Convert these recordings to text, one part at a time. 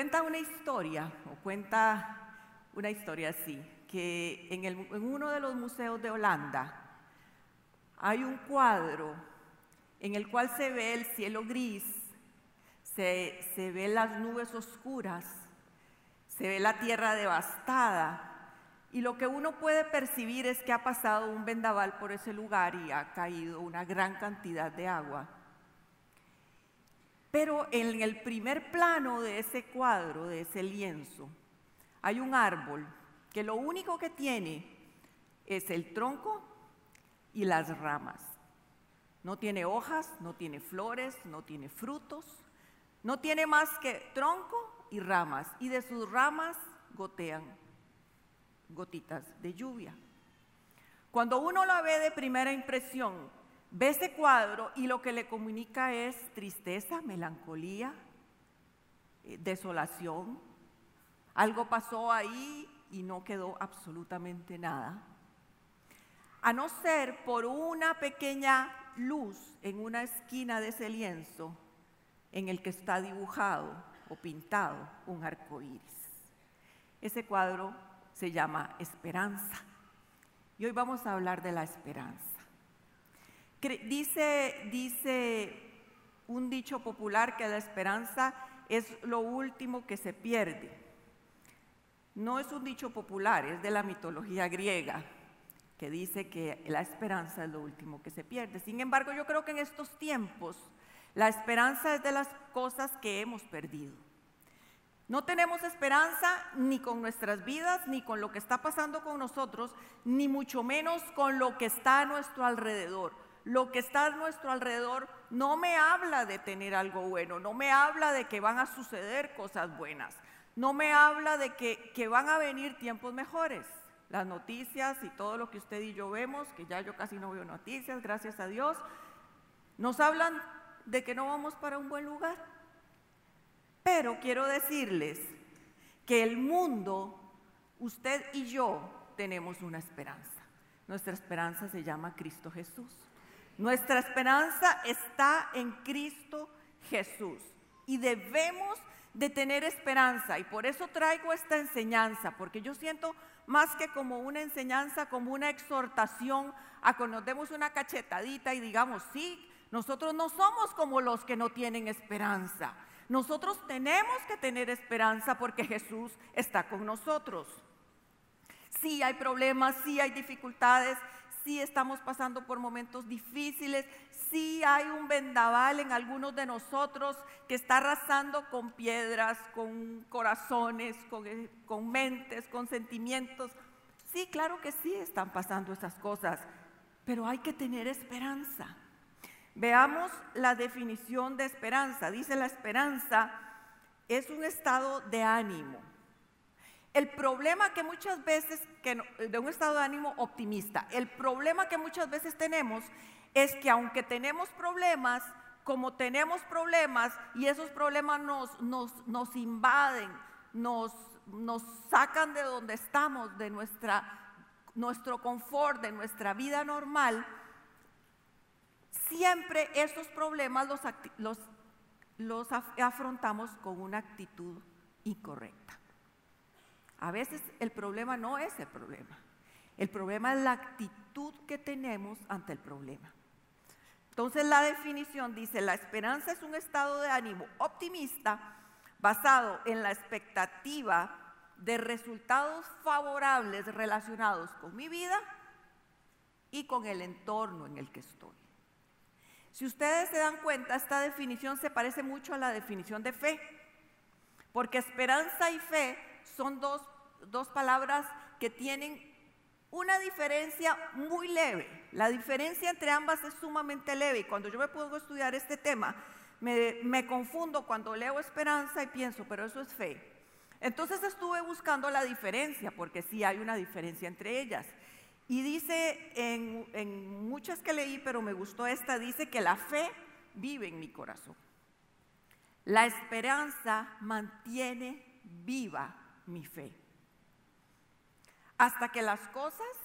Cuenta una historia, o cuenta una historia así, que en, uno de los museos de Holanda hay un cuadro en el cual se ve el cielo gris, se, se ve las nubes oscuras, se ve la tierra devastada, y lo que uno puede percibir es que ha pasado un vendaval por ese lugar y ha caído una gran cantidad de agua. Pero en el primer plano de ese cuadro, de ese lienzo, hay un árbol que lo único que tiene es el tronco y las ramas. No tiene hojas, no tiene flores, no tiene frutos, no tiene más que tronco y ramas. Y de sus ramas gotean gotitas de lluvia. Cuando uno la ve de primera impresión, ve ese cuadro y lo que le comunica es tristeza, melancolía, eh, desolación. Algo pasó ahí y no quedó absolutamente nada. A no ser por una pequeña luz en una esquina de ese lienzo en el que está dibujado o pintado un arco iris. Ese cuadro se llama esperanza. Y hoy vamos a hablar de la esperanza. Dice, dice un dicho popular que la esperanza es lo último que se pierde. No es un dicho popular, es de la mitología griega, que dice que la esperanza es lo último que se pierde. Sin embargo, yo creo que en estos tiempos la esperanza es de las cosas que hemos perdido. No tenemos esperanza ni con nuestras vidas, ni con lo que está pasando con nosotros, ni mucho menos con lo que está a nuestro alrededor. Lo que está a nuestro alrededor no me habla de tener algo bueno, no me habla de que van a suceder cosas buenas, no me habla de que, que van a venir tiempos mejores. Las noticias y todo lo que usted y yo vemos, que ya yo casi no veo noticias, gracias a Dios, nos hablan de que no vamos para un buen lugar. Pero quiero decirles que el mundo, usted y yo tenemos una esperanza. Nuestra esperanza se llama Cristo Jesús. Nuestra esperanza está en Cristo Jesús. Y debemos de tener esperanza. Y por eso traigo esta enseñanza, porque yo siento más que como una enseñanza, como una exhortación a que nos demos una cachetadita y digamos, sí, nosotros no somos como los que no tienen esperanza. Nosotros tenemos que tener esperanza porque Jesús está con nosotros. Sí hay problemas, sí hay dificultades, sí estamos pasando por momentos difíciles, sí hay un vendaval en algunos de nosotros que está arrasando con piedras, con corazones, con, eh, con mentes, con sentimientos. Sí, claro que sí están pasando esas cosas, pero hay que tener esperanza. Veamos la definición de esperanza. Dice la esperanza es un estado de ánimo. El problema que muchas veces, de un estado de ánimo optimista, el problema que muchas veces tenemos es que aunque tenemos problemas, como tenemos problemas y esos problemas nos, nos, nos invaden, nos, nos sacan de donde estamos, de nuestra, nuestro confort, de nuestra vida normal, siempre esos problemas los, los, afrontamos con una actitud incorrecta. A veces el problema no es el problema. El problema es la actitud que tenemos ante el problema. Entonces la definición dice, la esperanza es un estado de ánimo optimista basado en la expectativa de resultados favorables relacionados con mi vida y con el entorno en el que estoy. Si ustedes se dan cuenta, esta definición se parece mucho a la definición de fe, porque esperanza y fe son dos, palabras que tienen una diferencia muy leve. La diferencia entre ambas es sumamente leve y cuando yo me pongo a estudiar este tema, me, me, confundo cuando leo esperanza y pienso, pero eso es fe. Entonces estuve buscando la diferencia, porque sí hay una diferencia entre ellas. Y dice en, muchas que leí, pero me gustó esta, dice que la fe vive en mi corazón. La esperanza mantiene viva mi fe. Hasta que las cosas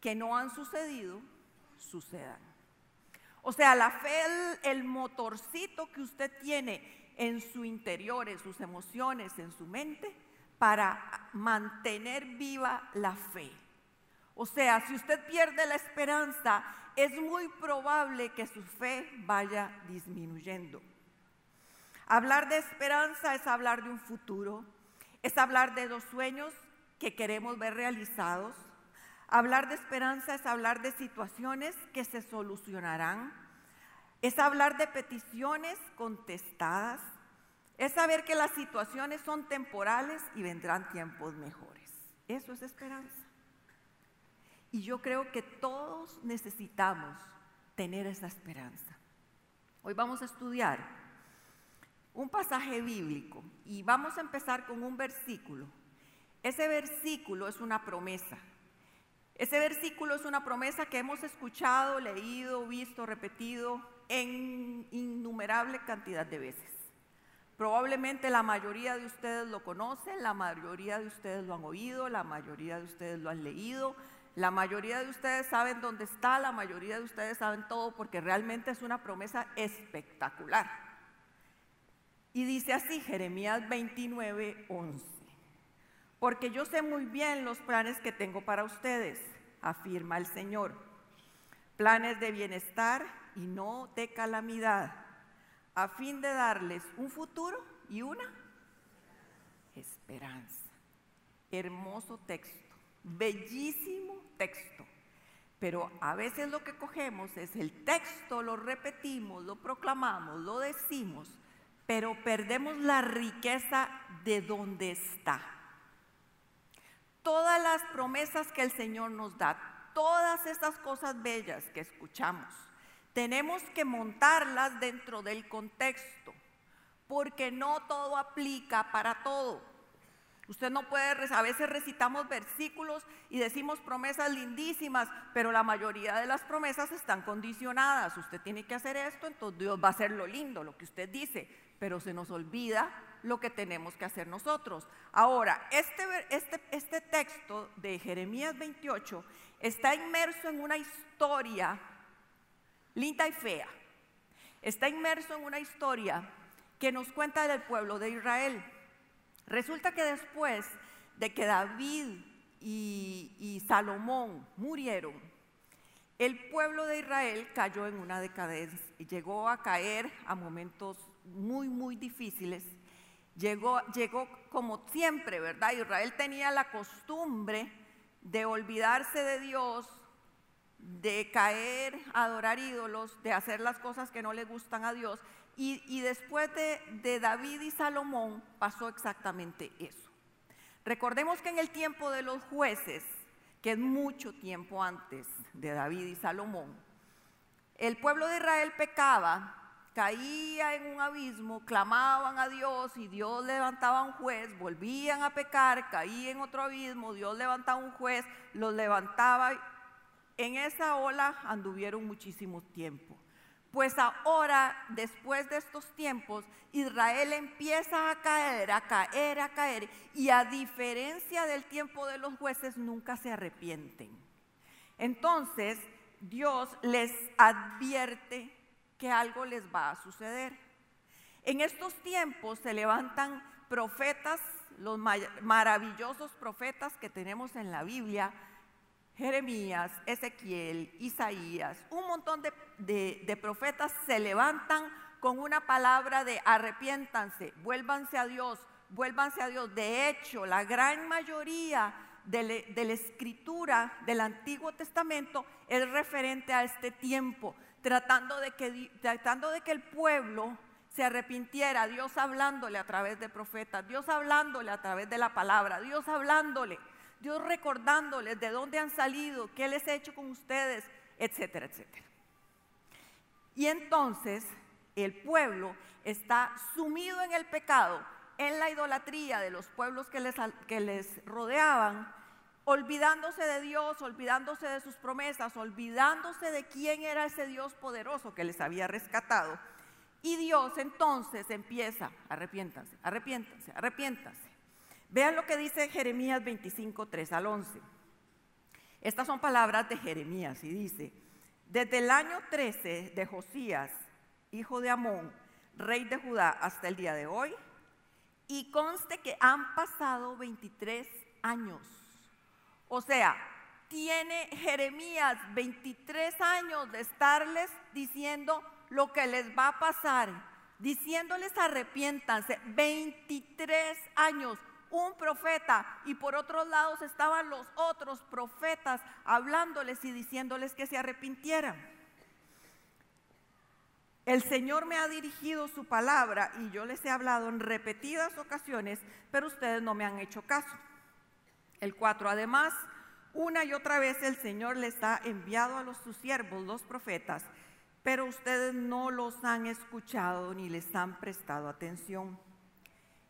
que no han sucedido sucedan. O sea, la fe, el, el motorcito que usted tiene en su interior, en sus emociones, en su mente, para mantener viva la fe. O sea, si usted pierde la esperanza, es muy probable que su fe vaya disminuyendo. Hablar de esperanza es hablar de un futuro, es hablar de los sueños que queremos ver realizados. Hablar de esperanza es hablar de situaciones que se solucionarán. Es hablar de peticiones contestadas. Es saber que las situaciones son temporales y vendrán tiempos mejores. Eso es esperanza. Y yo creo que todos necesitamos tener esa esperanza. Hoy vamos a estudiar un pasaje bíblico y vamos a empezar con un versículo. Ese versículo es una promesa. Ese versículo es una promesa que hemos escuchado, leído, visto, repetido en innumerable cantidad de veces. Probablemente la mayoría de ustedes lo conocen, la mayoría de ustedes lo han oído, la mayoría de ustedes lo han leído, la mayoría de ustedes saben dónde está, la mayoría de ustedes saben todo porque realmente es una promesa espectacular. Y dice así Jeremías 29, 11. Porque yo sé muy bien los planes que tengo para ustedes, afirma el Señor. Planes de bienestar y no de calamidad, a fin de darles un futuro y una esperanza. Hermoso texto bellísimo texto. Pero a veces lo que cogemos es el texto, lo repetimos, lo proclamamos, lo decimos, pero perdemos la riqueza de donde está. Todas las promesas que el Señor nos da, todas estas cosas bellas que escuchamos, tenemos que montarlas dentro del contexto, porque no todo aplica para todo. Usted no puede, a veces recitamos versículos y decimos promesas lindísimas, pero la mayoría de las promesas están condicionadas. Usted tiene que hacer esto, entonces Dios va a hacer lo lindo, lo que usted dice, pero se nos olvida lo que tenemos que hacer nosotros. Ahora, este, este, este texto de Jeremías 28 está inmerso en una historia linda y fea. Está inmerso en una historia que nos cuenta del pueblo de Israel. Resulta que después de que David y, Salomón murieron, el pueblo de Israel cayó en una decadencia y llegó a caer a momentos muy, muy difíciles. Llegó, llegó como siempre, ¿verdad? Israel tenía la costumbre de olvidarse de Dios, de caer, adorar ídolos, de hacer las cosas que no le gustan a Dios. Y, después de, de David y Salomón pasó exactamente eso. Recordemos que en el tiempo de los jueces, que es mucho tiempo antes de David y Salomón, el pueblo de Israel pecaba, caía en un abismo, clamaban a Dios y Dios levantaba un juez, volvían a pecar, caían en otro abismo, Dios levantaba un juez, los levantaba. En esa ola anduvieron muchísimo tiempo. Pues ahora, después de estos tiempos, Israel empieza a caer, a caer, a caer, y a diferencia del tiempo de los jueces, nunca se arrepienten. Entonces, Dios les advierte que algo les va a suceder. En estos tiempos se levantan profetas, los maravillosos profetas que tenemos en la Biblia, Jeremías, Ezequiel, Isaías, un montón de, profetas se levantan con una palabra de arrepiéntanse, vuélvanse a Dios, vuélvanse a Dios. De hecho, la gran mayoría de, la escritura del Antiguo Testamento es referente a este tiempo, tratando de que, tratando de que el pueblo se arrepintiera, Dios hablándole a través de profetas, Dios hablándole a través de la palabra, Dios hablándole. Dios recordándoles de dónde han salido, qué les he hecho con ustedes, etcétera, etcétera. Y entonces el pueblo está sumido en el pecado, en la idolatría de los pueblos que les, que les rodeaban, olvidándose de Dios, olvidándose de sus promesas, olvidándose de quién era ese Dios poderoso que les había rescatado. Y Dios entonces empieza, arrepiéntanse, arrepiéntanse, arrepiéntanse. Vean lo que dice Jeremías 25, 3 al 11. Estas son palabras de Jeremías y dice, desde el año 13 de Josías, hijo de Amón, rey de Judá, hasta el día de hoy. Y conste que han pasado 23 años. O sea, tiene Jeremías 23 años de estarles diciendo lo que les va a pasar, diciéndoles arrepiéntanse. 23 años, un profeta, y por otros lados estaban los otros profetas hablándoles y diciéndoles que se arrepintieran. El Señor me ha dirigido su palabra y yo les he hablado en repetidas ocasiones, pero ustedes no me han hecho caso. El 4. Además, una y otra vez el Señor les ha enviado a los sus siervos, los profetas, pero ustedes no los han escuchado ni les han prestado atención.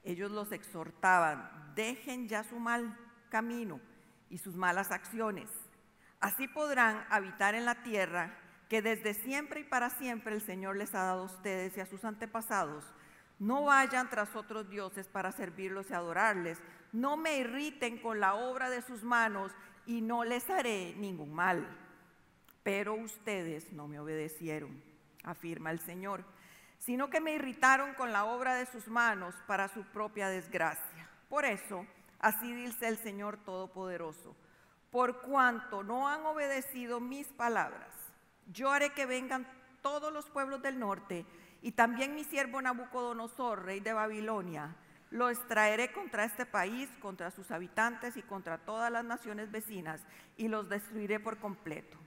Ellos los exhortaban, dejen ya su mal camino y sus malas acciones. Así podrán habitar en la tierra que desde siempre y para siempre el Señor les ha dado a ustedes y a sus antepasados. No vayan tras otros dioses para servirlos y adorarles. No me irriten con la obra de sus manos y no les haré ningún mal. Pero ustedes no me obedecieron, afirma el Señor, sino que me irritaron con la obra de sus manos para su propia desgracia. Por eso, así dice el Señor Todopoderoso, por cuanto no han obedecido mis palabras, yo haré que vengan todos los pueblos del norte y también mi siervo Nabucodonosor, rey de Babilonia. Lo extraeré contra este país, contra sus habitantes y contra todas las naciones vecinas y los destruiré por completo.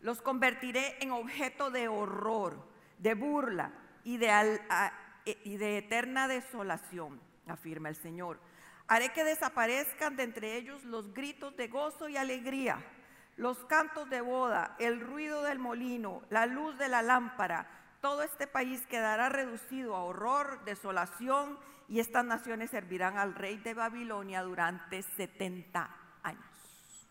Los convertiré en objeto de horror, de burla y de, y de eterna desolación, afirma el Señor. Haré que desaparezcan de entre ellos los gritos de gozo y alegría los cantos de boda, el ruido del molino, la luz de la lámpara, todo este país quedará reducido a horror, desolación, y estas naciones servirán al rey de Babilonia durante 70 años.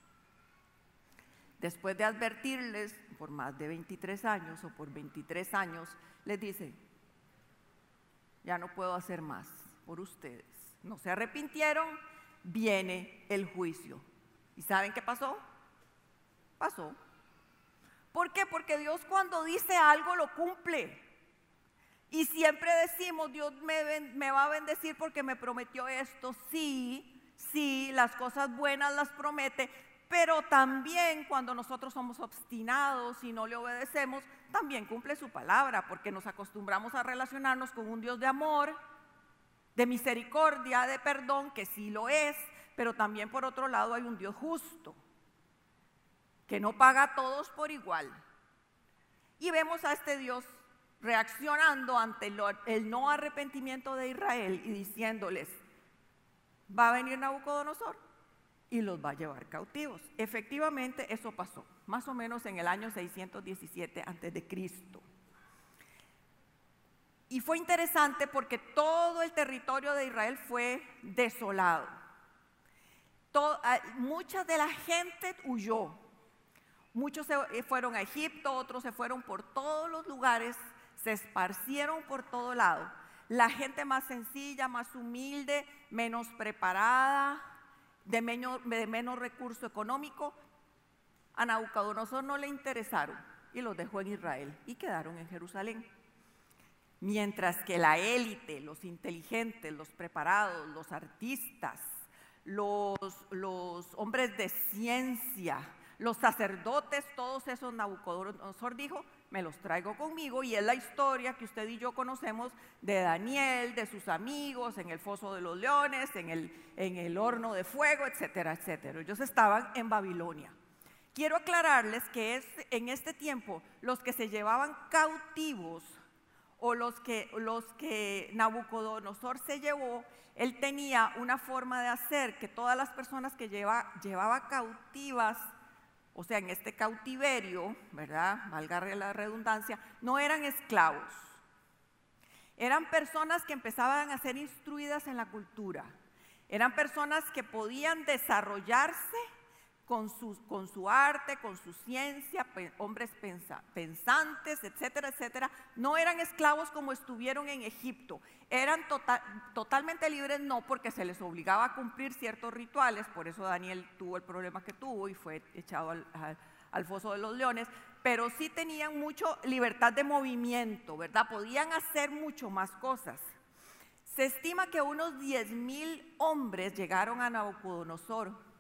Después de advertirles por más de 23 años o por 23 años, les dice, ya no puedo hacer más por ustedes. No se arrepintieron, viene el juicio. ¿Y saben qué pasó? pasó. ¿Por qué? Porque Dios cuando dice algo lo cumple. Y siempre decimos, Dios me, me, va a bendecir porque me prometió esto. Sí, sí, las cosas buenas las promete, pero también cuando nosotros somos obstinados y no le obedecemos, también cumple su palabra, porque nos acostumbramos a relacionarnos con un Dios de amor, de misericordia, de perdón, que sí lo es, pero también por otro lado hay un Dios justo que no paga a todos por igual. Y vemos a este Dios reaccionando ante el no arrepentimiento de Israel y diciéndoles, va a venir Nabucodonosor y los va a llevar cautivos. Efectivamente, eso pasó, más o menos en el año 617 antes de Cristo. Y fue interesante porque todo el territorio de Israel fue desolado. Ah, mucha de la gente huyó, Muchos se eh, fueron a Egipto, otros se fueron por todos los lugares, se esparcieron por todo lado. La gente más sencilla, más humilde, menos preparada, de menos, recurso económico, a no le interesaron y los dejó en Israel y quedaron en Jerusalén. Mientras que la élite, los inteligentes, los preparados, los artistas, los hombres de ciencia, los sacerdotes, todos esos Nabucodonosor dijo, me los traigo conmigo y es la historia que usted y yo conocemos de Daniel, de sus amigos, en el foso de los leones, en el, en el horno de fuego, etcétera, etcétera. Ellos estaban en Babilonia. Quiero aclararles que es, en este tiempo los que se llevaban cautivos o los que, los que Nabucodonosor se llevó, él tenía una forma de hacer que todas las personas que lleva, llevaba cautivas o sea, en este cautiverio, ¿verdad? Valga la redundancia, no eran esclavos. Eran personas que empezaban a ser instruidas en la cultura. Eran personas que podían desarrollarse con su, arte, con su ciencia, hombres pensantes, etcétera, etcétera, no eran esclavos como estuvieron en Egipto. Eran tota-, totalmente libres, no porque se les obligaba a cumplir ciertos rituales, por eso Daniel tuvo el problema que tuvo y fue echado al, foso de los leones, pero sí tenían mucha libertad de movimiento, ¿verdad? Podían hacer mucho más cosas. Se estima que unos 10 mil hombres llegaron a Nabucodonosor.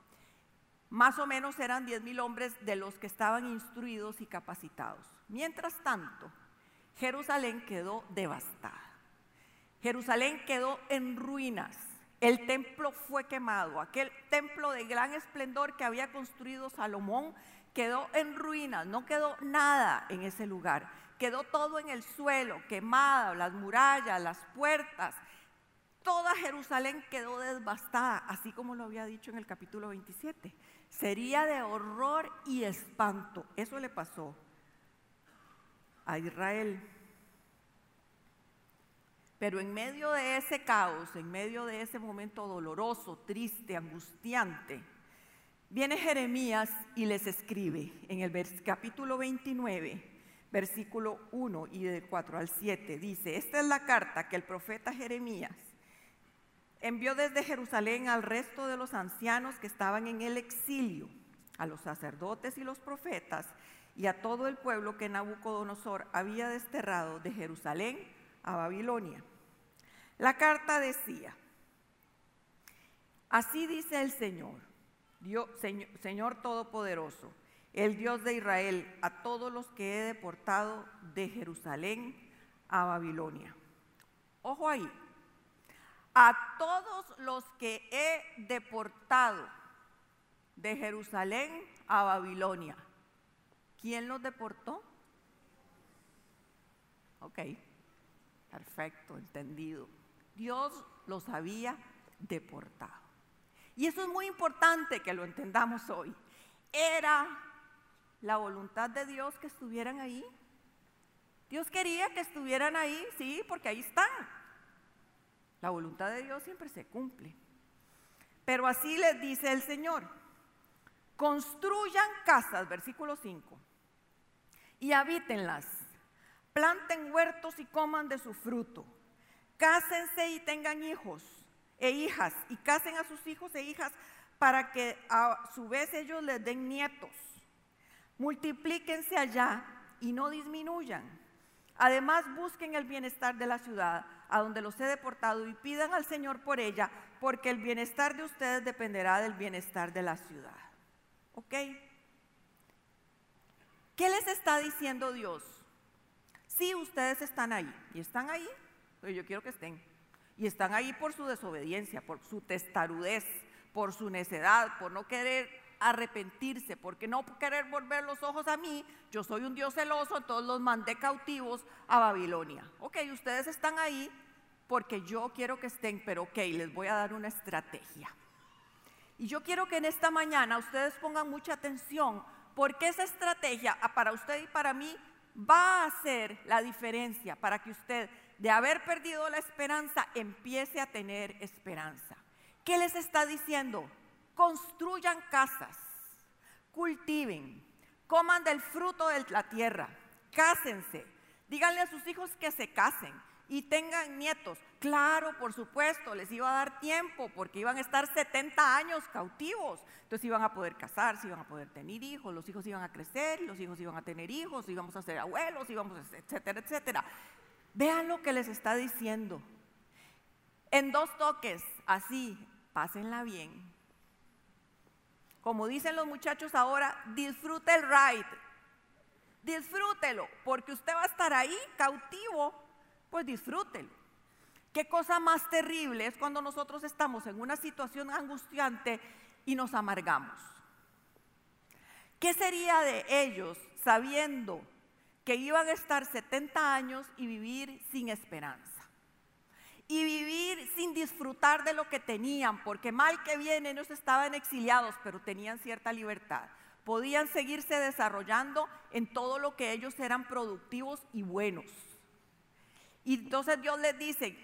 Más o menos eran 10 mil hombres de los que estaban instruidos y capacitados. Mientras tanto, Jerusalén quedó devastada. Jerusalén quedó en ruinas. El templo fue quemado. Aquel templo de gran esplendor que había construido Salomón quedó en ruinas. No quedó nada en ese lugar. Quedó todo en el suelo, quemado, las murallas, las puertas, toda Jerusalén quedó devastada, así como lo había dicho en el capítulo 27. Sería de horror y espanto. Eso le pasó a Israel. Pero en medio de ese caos, en medio de ese momento doloroso, triste, angustiante, viene Jeremías y les escribe en el capítulo 29, versículo 1 y de 4 al 7. Dice, esta es la carta que el profeta Jeremías envió desde Jerusalén al resto de los ancianos que estaban en el exilio, a los sacerdotes y los profetas, y a todo el pueblo que Nabucodonosor había desterrado de Jerusalén a Babilonia. La carta decía, así dice el Señor, Dios, Señor, Señor Todopoderoso, el Dios de Israel, a todos los que he deportado de Jerusalén a Babilonia. Ojo ahí, a todos los que he deportado de Jerusalén a Babilonia. ¿Quién los deportó? Ok, perfecto, entendido. Dios los había deportado. Y eso es muy importante que lo entendamos hoy. Era la voluntad de Dios que estuvieran ahí. Dios quería que estuvieran ahí, sí, porque ahí están. La voluntad de Dios siempre se cumple. Pero así les dice el Señor, construyan casas, versículo 5, y habítenlas, planten huertos y coman de su fruto, cásense y tengan hijos e hijas, y casen a sus hijos e hijas para que a su vez ellos les den nietos. Multiplíquense allá y no disminuyan. Además, busquen el bienestar de la ciudad a donde los he deportado y pidan al Señor por ella, porque el bienestar de ustedes dependerá del bienestar de la ciudad. ¿Ok? ¿Qué les está diciendo Dios? Si ustedes están ahí, y están ahí, pero yo quiero que estén, y están ahí por su desobediencia, por su testarudez, por su necedad, por no querer arrepentirse, porque no querer volver los ojos a mí, yo soy un Dios celoso, entonces los mandé cautivos a Babilonia. Ok, ustedes están ahí, porque yo quiero que estén, pero ok, les voy a dar una estrategia. Y yo quiero que en esta mañana ustedes pongan mucha atención, porque esa estrategia ah, para usted y para mí va a hacer la diferencia para que usted, de haber perdido la esperanza, empiece a tener esperanza. ¿Qué les está diciendo? Construyan casas, cultiven, coman del fruto de la tierra, cásense, díganle a sus hijos que se casen y tengan nietos. Claro, por supuesto, les iba a dar tiempo porque iban a estar 70 años cautivos. Entonces iban a poder casarse, iban a poder tener hijos, los hijos iban a crecer, los hijos iban a tener hijos, íbamos a ser abuelos, íbamos a etcétera, etcétera. Vean lo que les está diciendo. En dos toques, así, pásenla bien. Como dicen los muchachos ahora, disfrute el ride. Disfrútelo, porque usted va a estar ahí cautivo pues disfrútelo. Qué cosa más terrible es cuando nosotros estamos en una situación angustiante y nos amargamos. ¿Qué sería de ellos sabiendo que iban a estar 70 años y vivir sin esperanza? Y vivir disfrutar de lo que tenían, porque mal que bien ellos estaban exiliados, pero tenían cierta libertad. Podían seguirse desarrollando en todo lo que ellos eran productivos y buenos. Y entonces Dios les dice,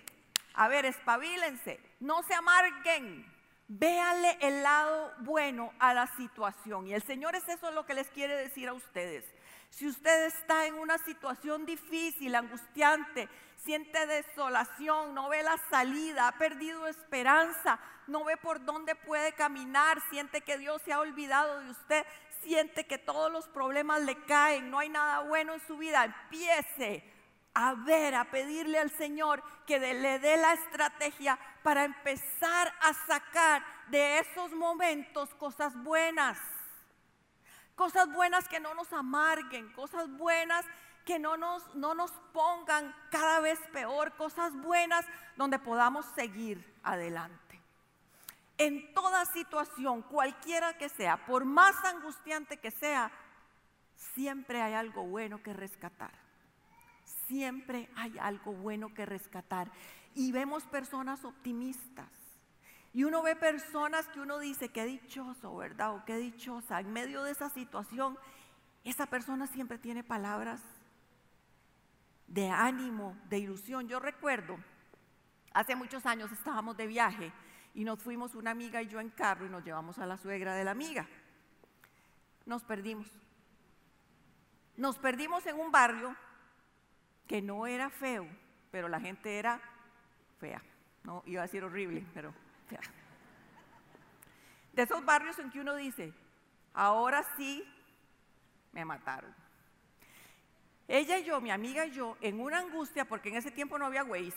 a ver, espabilense, no se amarguen, Véanle el lado bueno a la situación. Y el Señor es eso lo que les quiere decir a ustedes. Si usted está en una situación difícil, angustiante, siente desolación, no ve la salida, ha perdido esperanza, no ve por dónde puede caminar, siente que Dios se ha olvidado de usted, siente que todos los problemas le caen, no hay nada bueno en su vida, empiece a ver, a pedirle al Señor que le dé la estrategia para empezar a sacar de esos momentos cosas buenas. Cosas buenas que no nos amarguen, cosas buenas que no nos, no nos pongan cada vez peor, cosas buenas donde podamos seguir adelante. En toda situación, cualquiera que sea, por más angustiante que sea, siempre hay algo bueno que rescatar. Siempre hay algo bueno que rescatar. Y vemos personas optimistas. Y uno ve personas que uno dice, qué dichoso, ¿verdad? O qué dichosa. En medio de esa situación, esa persona siempre tiene palabras de ánimo, de ilusión. Yo recuerdo, hace muchos años estábamos de viaje y nos fuimos una amiga y yo en carro y nos llevamos a la suegra de la amiga. Nos perdimos. Nos perdimos en un barrio que no era feo, pero la gente era fea. No iba a decir horrible, pero fea. De esos barrios en que uno dice, ahora sí me mataron. Ella y yo, mi amiga y yo, en una angustia, porque en ese tiempo no había Waze,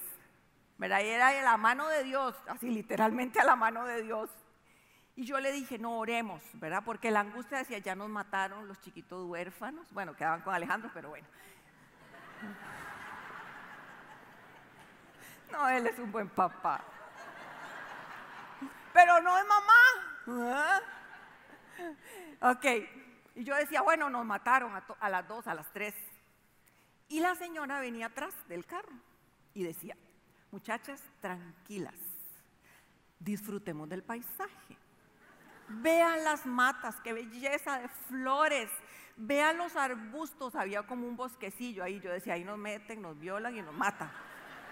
¿verdad? Era de la mano de Dios, así literalmente a la mano de Dios. Y yo le dije, no oremos, ¿verdad? Porque la angustia decía, ya nos mataron los chiquitos huérfanos. Bueno, quedaban con Alejandro, pero bueno. No, él es un buen papá. Pero no es mamá. Ok. Y yo decía, bueno, nos mataron a, las dos, a las tres. Y la señora venía atrás del carro y decía, muchachas, tranquilas, disfrutemos del paisaje. Vean las matas, qué belleza de flores. Vean los arbustos, había como un bosquecillo ahí. Yo decía, ahí nos meten, nos violan y nos matan.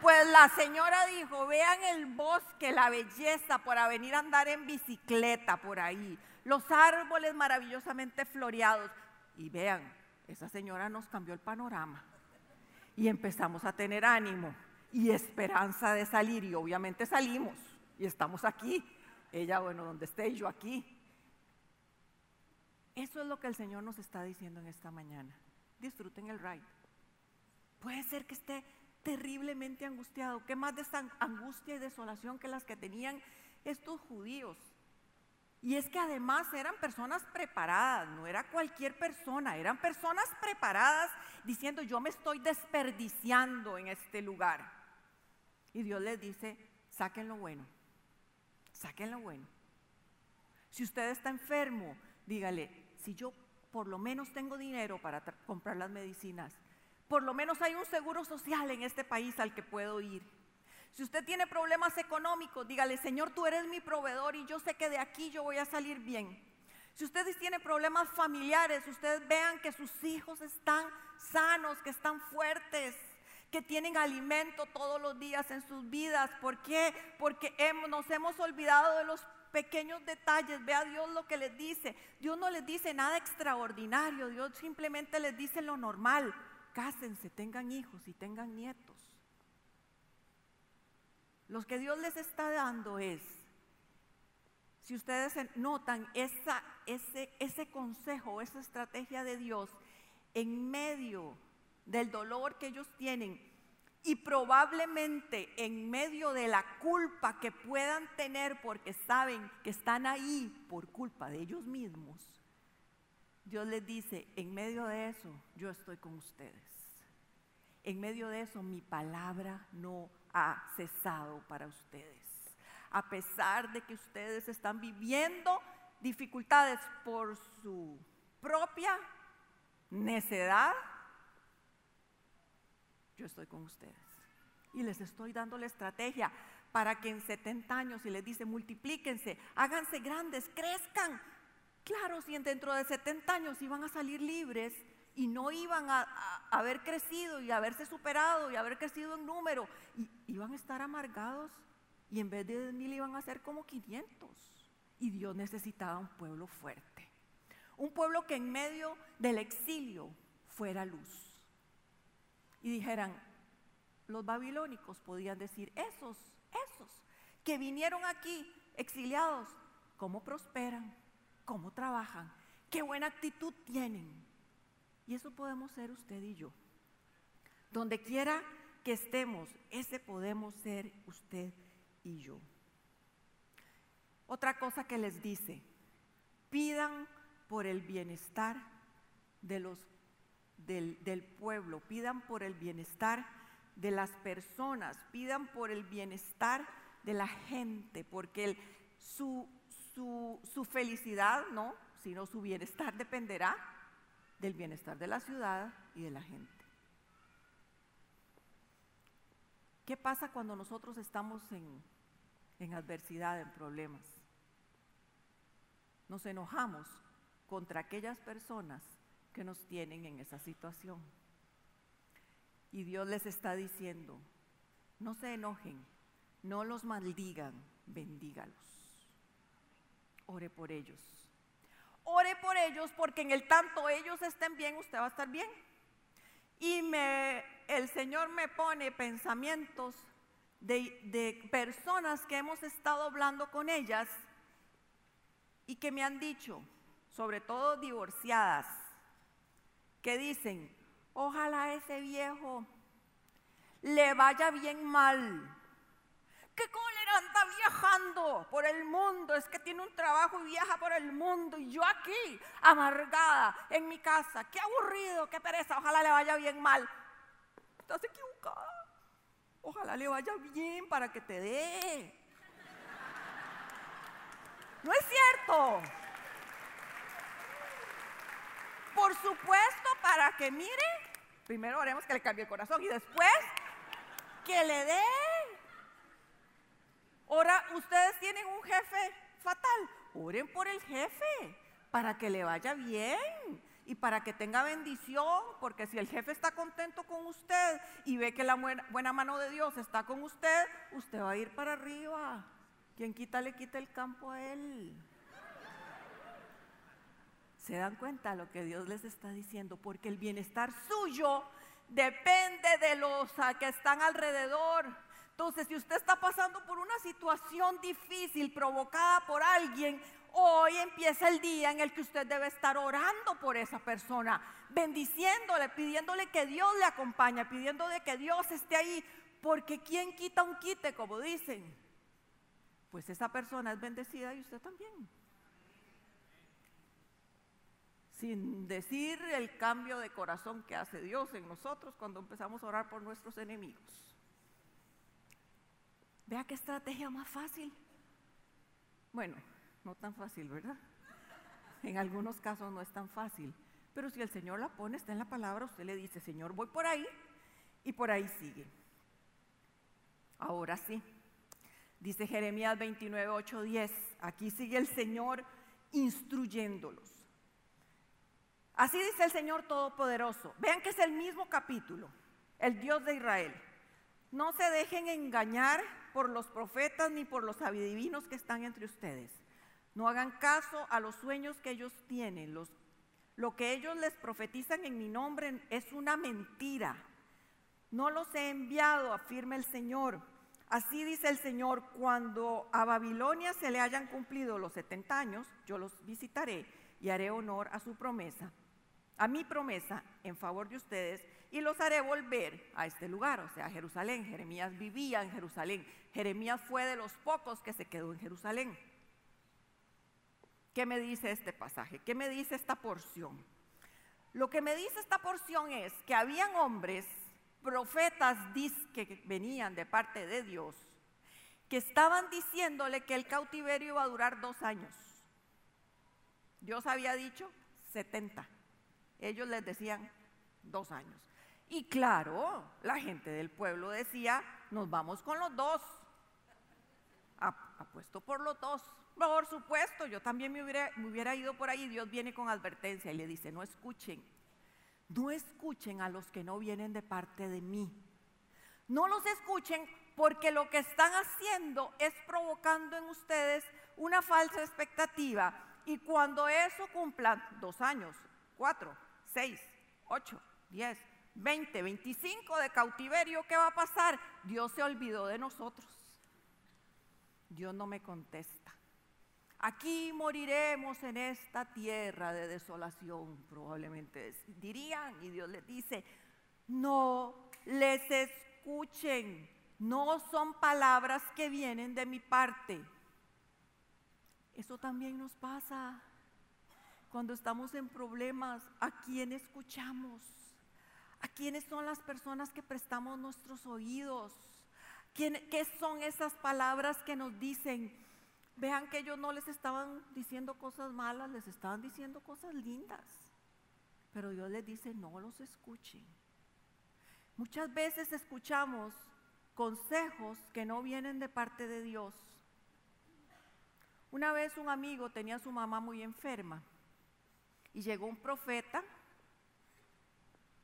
Pues la señora dijo, vean el bosque, la belleza por venir a andar en bicicleta por ahí, los árboles maravillosamente floreados. Y vean, esa señora nos cambió el panorama. Y empezamos a tener ánimo y esperanza de salir. Y obviamente salimos y estamos aquí. Ella, bueno, donde esté, yo aquí. Eso es lo que el Señor nos está diciendo en esta mañana. Disfruten el ride. Puede ser que esté terriblemente angustiado. ¿Qué más de angustia y desolación que las que tenían estos judíos? Y es que además eran personas preparadas, no era cualquier persona, eran personas preparadas diciendo yo me estoy desperdiciando en este lugar. Y Dios les dice, saquen lo bueno, saquen lo bueno. Si usted está enfermo, dígale, si yo por lo menos tengo dinero para comprar las medicinas, por lo menos hay un seguro social en este país al que puedo ir. Si usted tiene problemas económicos, dígale, Señor, tú eres mi proveedor y yo sé que de aquí yo voy a salir bien. Si ustedes tienen problemas familiares, ustedes vean que sus hijos están sanos, que están fuertes, que tienen alimento todos los días en sus vidas. ¿Por qué? Porque nos hemos olvidado de los pequeños detalles. Vea Dios lo que les dice. Dios no les dice nada extraordinario. Dios simplemente les dice lo normal cásense, tengan hijos y tengan nietos. Lo que Dios les está dando es, si ustedes notan ese, ese consejo, esa estrategia de Dios en medio del dolor que ellos tienen y probablemente en medio de la culpa que puedan tener porque saben que están ahí por culpa de ellos mismos, Dios les dice, en medio de eso, yo estoy con ustedes. En medio de eso, mi palabra no ha cesado para ustedes. A pesar de que ustedes están viviendo dificultades por su propia necedad, yo estoy con ustedes. Y les estoy dando la estrategia para que en 70 años, si les dice multiplíquense, háganse grandes, crezcan, Claro, si dentro de 70 años iban a salir libres y no iban a, haber crecido y haberse superado y haber crecido en número, y iban a estar amargados Y en vez de mil iban a ser como 500. Y Dios necesitaba un pueblo fuerte. Un pueblo que en medio del exilio fuera luz. Y dijeran, los babilónicos podían decir, esos, esos que vinieron aquí exiliados, ¿cómo prosperan? ¿Cómo trabajan? ¿Qué buena actitud tienen? Y eso podemos ser usted y yo. Donde quiera que estemos, ese podemos ser usted y yo. Otra cosa que les dice, pidan por el bienestar de los, del, del pueblo, pidan por el bienestar de las personas, pidan por el bienestar de la gente, porque su, su, su felicidad, no, sino su bienestar dependerá del bienestar de la ciudad y de la gente. ¿Qué pasa cuando nosotros estamos en, en adversidad, en problemas? Nos enojamos contra aquellas personas que nos tienen en esa situación. Y Dios les está diciendo, no se enojen, no los maldigan, bendígalos. Ore por ellos. Ore por ellos porque en el tanto ellos estén bien, usted va a estar bien. Y me, el Señor me pone pensamientos de, de personas que hemos estado hablando con ellas y que me han dicho, sobre todo divorciadas, que dicen, Ojalá ese viejo le vaya bien mal. ¿Qué anda viajando por el mundo? Es que tiene un trabajo y viaja por el mundo. Y yo aquí, amargada, en mi casa. Qué aburrido, qué pereza. Ojalá le vaya bien mal. Estás equivocada. Ojalá le vaya bien para que te dé. No es cierto. Por supuesto, para que mire, primero haremos que le cambie el corazón y después que le dé. Ahora, ustedes tienen un jefe fatal, oren por el jefe para que le vaya bien y para que tenga bendición, porque si el jefe está contento con usted y ve que la buena, buena, mano de Dios está con usted, usted va a ir para arriba. Quien quita le quita el campo a él. ¿Se dan cuenta lo que Dios les está diciendo? Porque el bienestar suyo depende de los que están alrededor. Entonces, si usted está pasando por una situación difícil provocada por alguien, hoy empieza el día en el que usted debe estar orando por esa persona, bendiciéndole, pidiéndole que Dios le acompañe, pidiéndole que Dios esté ahí, porque quien quita un quite, como dicen, pues esa persona es bendecida y usted también sin decir el cambio de corazón que hace Dios en nosotros cuando empezamos a orar por nuestros enemigos. Vea qué estrategia más fácil. Bueno, no tan fácil, ¿verdad? En algunos casos no es tan fácil. Pero si el Señor la pone, está en la palabra, usted le dice, Señor, voy por ahí y por ahí sigue. Ahora sí, dice Jeremías 29, 8, 10, aquí sigue el Señor instruyéndolos. Así dice el Señor Todopoderoso. Vean que es el mismo capítulo, el Dios de Israel. No se dejen engañar por los profetas ni por los adivinos que están entre ustedes. No hagan caso a los sueños que ellos tienen. lo que ellos les profetizan en mi nombre es una mentira. No los he enviado, afirma el Señor. Así dice el Señor, cuando a Babilonia se le hayan cumplido los 70 años, yo los visitaré y haré honor a su promesa a mi promesa en favor de ustedes y los haré volver a este lugar, o sea, a Jerusalén. Jeremías vivía en Jerusalén. Jeremías fue de los pocos que se quedó en Jerusalén. ¿Qué me dice este pasaje? ¿Qué me dice esta porción? Lo que me dice esta porción es que habían hombres, profetas que venían de parte de Dios, que estaban diciéndole que el cautiverio iba a durar dos años. Dios había dicho 70 ellos les decían dos años. Y claro, la gente del pueblo decía, nos vamos con los dos. Apuesto por los dos. Por supuesto, yo también me hubiera, ido por ahí. Dios viene con advertencia y le dice, no escuchen, no escuchen a los que no vienen de parte de mí. No los escuchen Porque lo que están haciendo es provocando en ustedes una falsa expectativa. Y cuando eso cumpla dos años, cuatro, seis, ocho, diez, veinte, veinticinco de cautiverio, ¿qué va a pasar? Dios se olvidó de nosotros. Dios no me contesta. Aquí moriremos en esta tierra de desolación, probablemente dirían, y Dios les dice, no les escuchen, no son palabras que vienen de mi parte. Eso también nos pasa cuando estamos en problemas. ¿A quién escuchamos? ¿A quiénes son las personas que prestamos nuestros oídos? ¿Qué son esas palabras que nos dicen? Vean que ellos no les estaban diciendo cosas malas, les estaban diciendo cosas lindas. Pero Dios les dice, no los escuchen. Muchas veces escuchamos consejos que no vienen de parte de Dios. Una vez un amigo tenía a su mamá muy enferma y llegó un profeta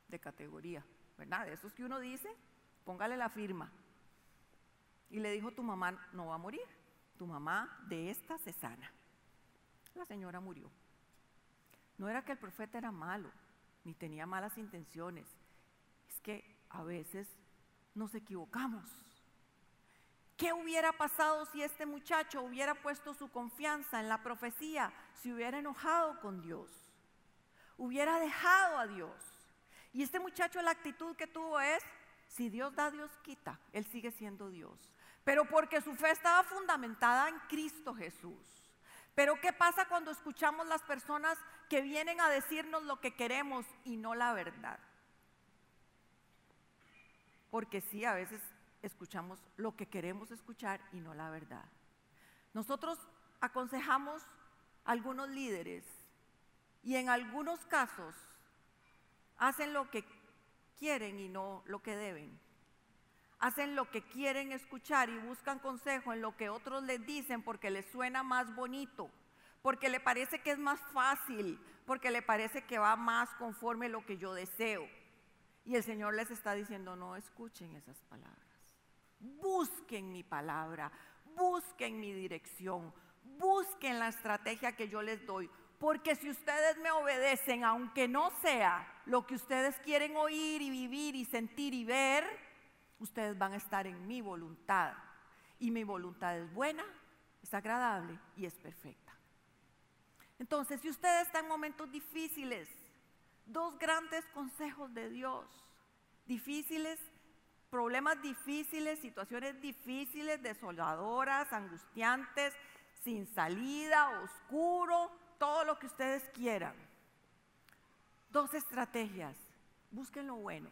de categoría, ¿verdad? De esos que uno dice, póngale la firma. Y le dijo, tu mamá no va a morir tu mamá de esta se sana. La señora murió. No era que el profeta era malo, ni tenía malas intenciones. Es que a veces nos equivocamos. ¿Qué hubiera pasado si este muchacho hubiera puesto su confianza en la profecía, si hubiera enojado con Dios? Hubiera dejado a Dios. Y este muchacho la actitud que tuvo es, si Dios da, Dios quita. Él sigue siendo Dios pero porque su fe estaba fundamentada en Cristo Jesús. Pero ¿qué pasa cuando escuchamos las personas que vienen a decirnos lo que queremos y no la verdad? Porque sí, a veces escuchamos lo que queremos escuchar y no la verdad. Nosotros aconsejamos a algunos líderes y en algunos casos hacen lo que quieren y no lo que deben hacen lo que quieren escuchar y buscan consejo en lo que otros les dicen porque les suena más bonito, porque le parece que es más fácil, porque le parece que va más conforme lo que yo deseo. Y el Señor les está diciendo, no escuchen esas palabras. Busquen mi palabra, busquen mi dirección, busquen la estrategia que yo les doy. Porque si ustedes me obedecen, aunque no sea lo que ustedes quieren oír y vivir y sentir y ver, ustedes van a estar en mi voluntad. Y mi voluntad es buena, es agradable y es perfecta. Entonces, si usted está en momentos difíciles, dos grandes consejos de Dios, difíciles, problemas difíciles, situaciones difíciles, desoladoras, angustiantes, sin salida, oscuro, todo lo que ustedes quieran. Dos estrategias. Busquen lo bueno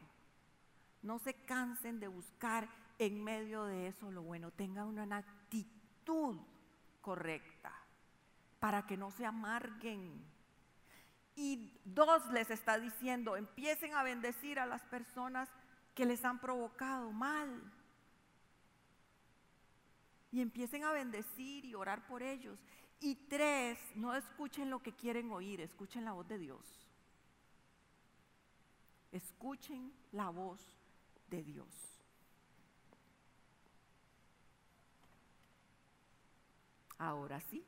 no se cansen de buscar en medio de eso lo bueno. Tengan una actitud correcta para que no se amarguen. Y dos les está diciendo, empiecen a bendecir a las personas que les han provocado mal. Y empiecen a bendecir y orar por ellos. Y tres, no escuchen lo que quieren oír, escuchen la voz de Dios. Escuchen la voz de Dios. Ahora sí,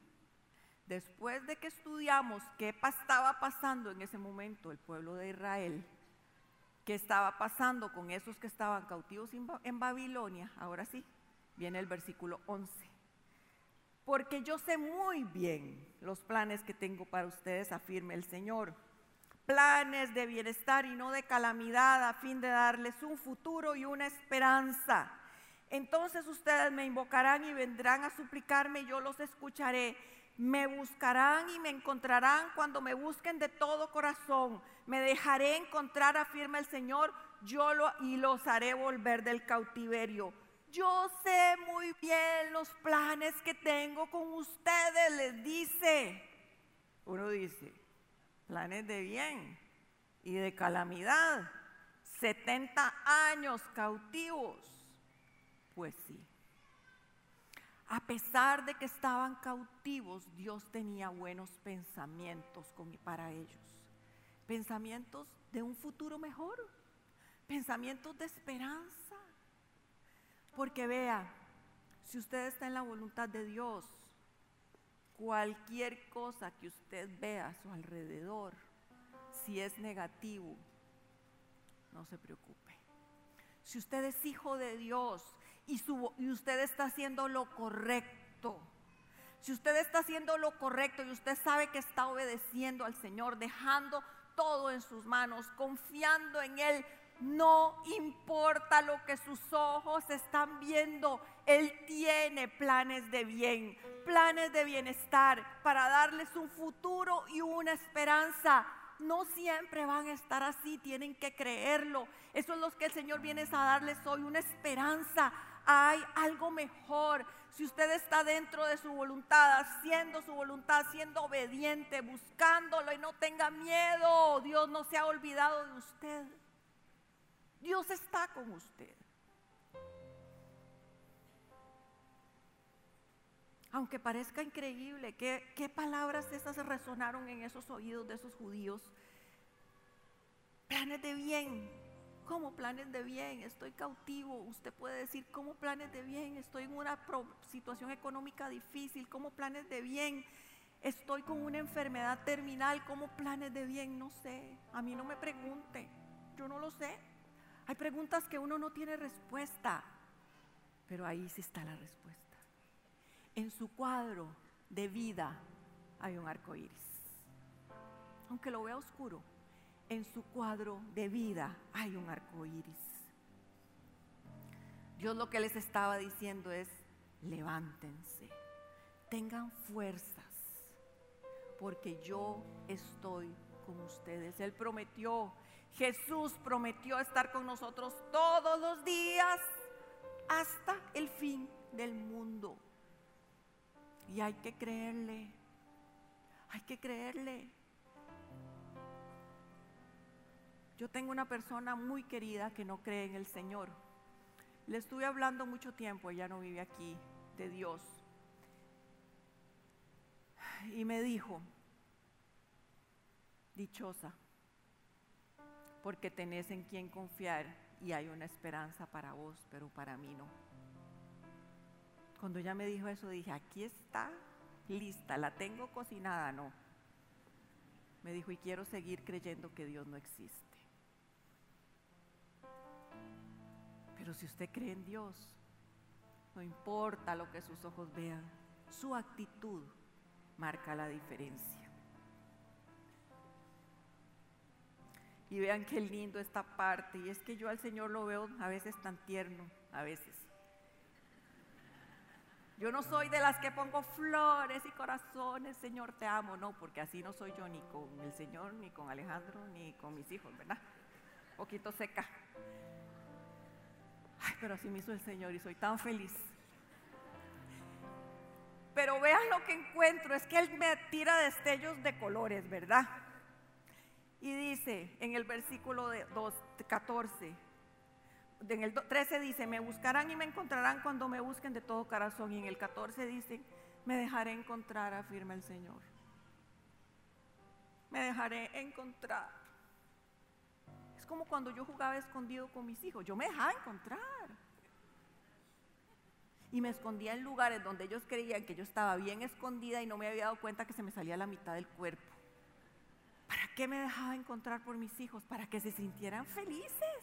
después de que estudiamos qué estaba pasando en ese momento el pueblo de Israel, qué estaba pasando con esos que estaban cautivos en Babilonia, ahora sí, viene el versículo 11. Porque yo sé muy bien los planes que tengo para ustedes, afirme el Señor planes de bienestar y no de calamidad a fin de darles un futuro y una esperanza. Entonces ustedes me invocarán y vendrán a suplicarme y yo los escucharé. Me buscarán y me encontrarán cuando me busquen de todo corazón. Me dejaré encontrar, afirma el Señor, yo lo, y los haré volver del cautiverio. Yo sé muy bien los planes que tengo con ustedes, les dice. Uno dice, planes de bien y de calamidad. 70 años cautivos. Pues sí. A pesar de que estaban cautivos, Dios tenía buenos pensamientos para ellos. Pensamientos de un futuro mejor. Pensamientos de esperanza. Porque vea, si usted está en la voluntad de Dios, cualquier cosa que usted vea a su alrededor, si es negativo, no se preocupe. Si usted es hijo de Dios y, usted está haciendo lo correcto, si usted está haciendo lo correcto y usted sabe que está obedeciendo al Señor, dejando todo en sus manos, confiando en Él, no importa lo que sus ojos están viendo, Él tiene planes de bien, planes de bienestar para darles un futuro y una esperanza. No siempre van a estar así, tienen que creerlo. Eso es lo que el Señor viene a darles hoy, una esperanza. Hay algo mejor. Si usted está dentro de su voluntad, haciendo su voluntad, siendo obediente, buscándolo y no tenga miedo, Dios no se ha olvidado de usted. Dios está con usted. Aunque parezca increíble, ¿qué, ¿qué, palabras esas resonaron en esos oídos de esos judíos? Planes de bien. ¿Cómo planes de bien? Estoy cautivo. Usted puede decir, ¿cómo planes de bien? Estoy en una situación económica difícil. ¿Cómo planes de bien? Estoy con una enfermedad terminal. ¿Cómo planes de bien? No sé. A mí no me pregunte. Yo no lo sé. Hay preguntas que uno no tiene respuesta, pero ahí sí está la respuesta. En su cuadro de vida hay un arco iris. Aunque lo vea oscuro, en su cuadro de vida hay un arco iris. Dios lo que les estaba diciendo es: levántense, tengan fuerzas, porque yo estoy con ustedes. Él prometió Jesús prometió estar con nosotros todos los días hasta el fin del mundo. Y hay que creerle, hay que creerle. Yo tengo una persona muy querida que no cree en el Señor. Le estuve hablando mucho tiempo, ella no vive aquí, de Dios. Y me dijo, dichosa, porque tenés en quien confiar y hay una esperanza para vos, pero para mí no. Cuando ella me dijo eso, dije, aquí está, lista, la tengo cocinada, no. Me dijo, y quiero seguir creyendo que Dios no existe. Pero si usted cree en Dios, no importa lo que sus ojos vean, su actitud marca la diferencia. Y vean qué lindo esta parte. Y es que yo al Señor lo veo a veces tan tierno, a veces. Yo no soy de las que pongo flores y corazones, Señor, te amo, no, porque así no soy yo ni con el Señor, ni con Alejandro, ni con mis hijos, ¿verdad? Poquito seca. Ay, pero así me hizo el Señor y soy tan feliz. Pero vean lo que encuentro, es que Él me tira destellos de colores, ¿verdad? Y dice en el versículo 2, 14, en el 13 dice, me buscarán y me encontrarán cuando me busquen de todo corazón. Y en el 14 dice, me dejaré encontrar, afirma el Señor. Me dejaré encontrar. Es como cuando yo jugaba escondido con mis hijos. Yo me dejaba encontrar. Y me escondía en lugares donde ellos creían que yo estaba bien escondida y no me había dado cuenta que se me salía la mitad del cuerpo. ¿Para qué me dejaba encontrar por mis hijos? Para que se sintieran felices,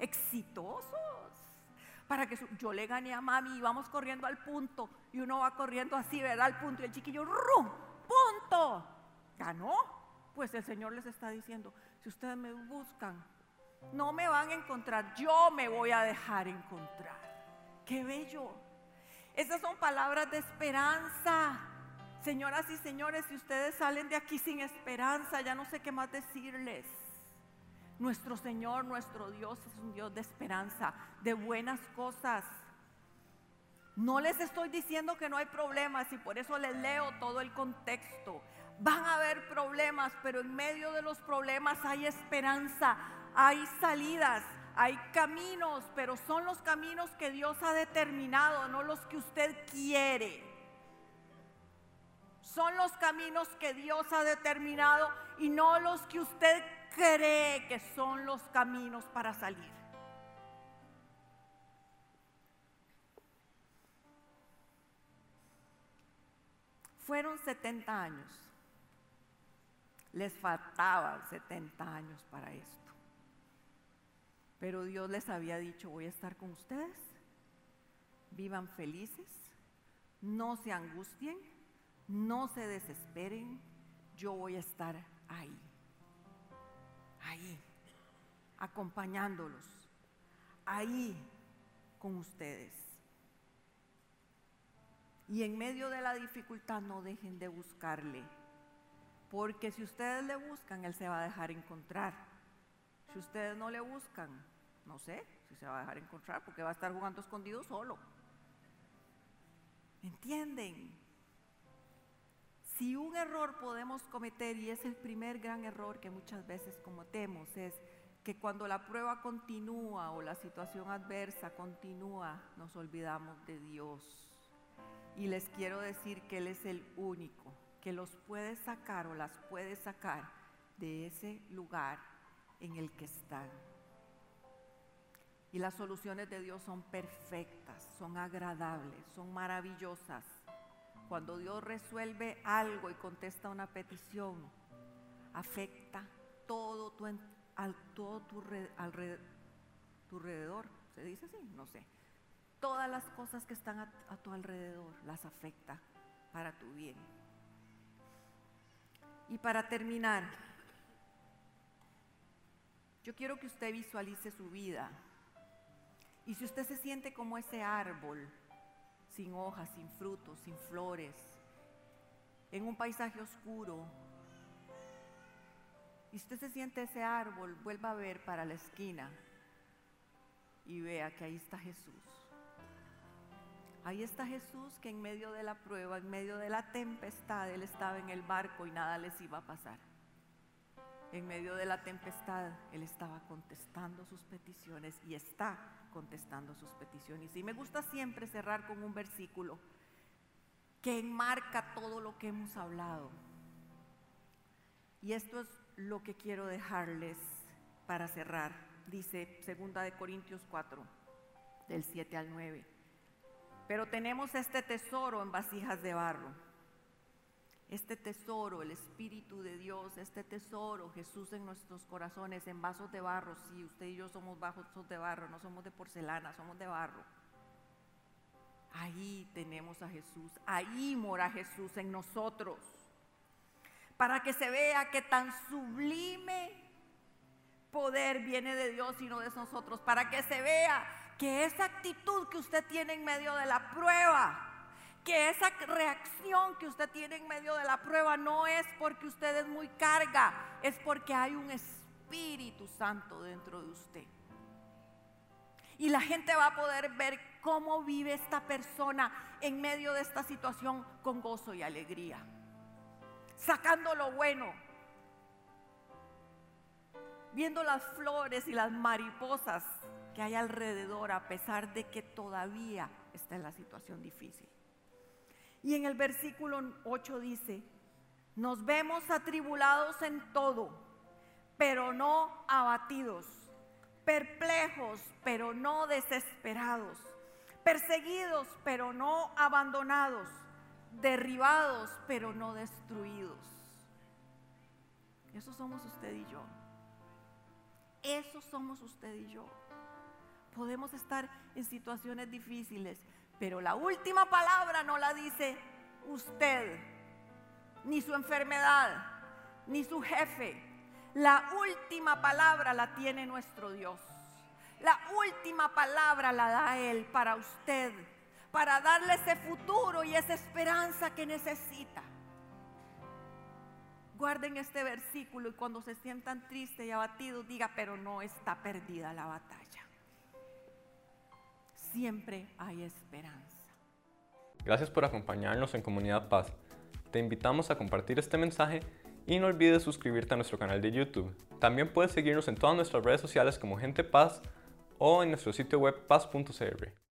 exitosos. Para que yo le gané a mami y vamos corriendo al punto. Y uno va corriendo así, ¿verdad? Al punto. Y el chiquillo, ¡rum! ¡Punto! ¿Ganó? Pues el Señor les está diciendo, si ustedes me buscan, no me van a encontrar, yo me voy a dejar encontrar. ¡Qué bello! Esas son palabras de esperanza Señoras y señores, si ustedes salen de aquí sin esperanza, ya no sé qué más decirles. Nuestro Señor, nuestro Dios es un Dios de esperanza, de buenas cosas. No les estoy diciendo que no hay problemas y por eso les leo todo el contexto. Van a haber problemas, pero en medio de los problemas hay esperanza, hay salidas, hay caminos, pero son los caminos que Dios ha determinado, no los que usted quiere son los caminos que Dios ha determinado y no los que usted cree que son los caminos para salir. Fueron 70 años. Les faltaban 70 años para esto. Pero Dios les había dicho, voy a estar con ustedes, vivan felices, no se angustien no se desesperen, yo voy a estar ahí, ahí, acompañándolos, ahí con ustedes. Y en medio de la dificultad no dejen de buscarle, porque si ustedes le buscan, Él se va a dejar encontrar. Si ustedes no le buscan, no sé si se va a dejar encontrar, porque va a estar jugando escondido solo. ¿Entienden? Si un error podemos cometer, y es el primer gran error que muchas veces cometemos, es que cuando la prueba continúa o la situación adversa continúa, nos olvidamos de Dios. Y les quiero decir que Él es el único que los puede sacar o las puede sacar de ese lugar en el que están. Y las soluciones de Dios son perfectas, son agradables, son maravillosas. Cuando Dios resuelve algo y contesta una petición, afecta todo tu, al, todo tu, alrededor. ¿Se dice así? No sé todas las cosas que están a, tu alrededor las afecta para tu bien. Y para terminar, yo quiero que usted visualice su vida. Y si usted se siente como ese árbol, sin hojas, sin frutos, sin flores, en un paisaje oscuro, y usted se siente ese árbol, vuelva a ver para la esquina y vea que ahí está Jesús. Ahí está Jesús que en medio de la prueba, en medio de la tempestad, Él estaba en el barco y nada les iba a pasar. En medio de la tempestad, Él estaba contestando sus peticiones y está contestando sus peticiones. Y me gusta siempre cerrar con un versículo que enmarca todo lo que hemos hablado. Y esto es lo que quiero dejarles para cerrar. Dice 2 de Corintios 4, del 7 al 9. Pero tenemos este tesoro en vasijas de barro. Este tesoro, el Espíritu de Dios, este tesoro, Jesús en nuestros corazones, en vasos de barro. Sí, usted y yo somos vasos de barro, no somos de porcelana, somos de barro. Ahí tenemos a Jesús, ahí mora Jesús en nosotros. Para que se vea que tan sublime poder viene de Dios y no de nosotros. Para que se vea que esa actitud que usted tiene en medio de la prueba, que esa reacción que usted tiene en medio de la prueba no es porque usted es muy carga, es porque hay un Espíritu Santo dentro de usted. Y la gente va a poder ver cómo vive esta persona en medio de esta situación con gozo y alegría, sacando lo bueno, viendo las flores y las mariposas que hay alrededor a pesar de que todavía está en la situación difícil. Y en el versículo 8 dice, nos vemos atribulados en todo, pero no abatidos, perplejos, pero no desesperados, perseguidos, pero no abandonados, derribados, pero no destruidos. Eso somos usted y yo. Eso somos usted y yo podemos estar en situaciones difíciles, pero la última palabra no la dice usted, ni su enfermedad, ni su jefe. La última palabra la tiene nuestro Dios. La última palabra la da Él para usted, para darle ese futuro y esa esperanza que necesita. Guarden este versículo y cuando se sientan tristes y abatidos, diga, pero no está perdida la batalla siempre hay esperanza. Gracias por acompañarnos en Comunidad Paz. Te invitamos a compartir este mensaje y no olvides suscribirte a nuestro canal de YouTube. También puedes seguirnos en todas nuestras redes sociales como Gente Paz o en nuestro sitio web paz.cr.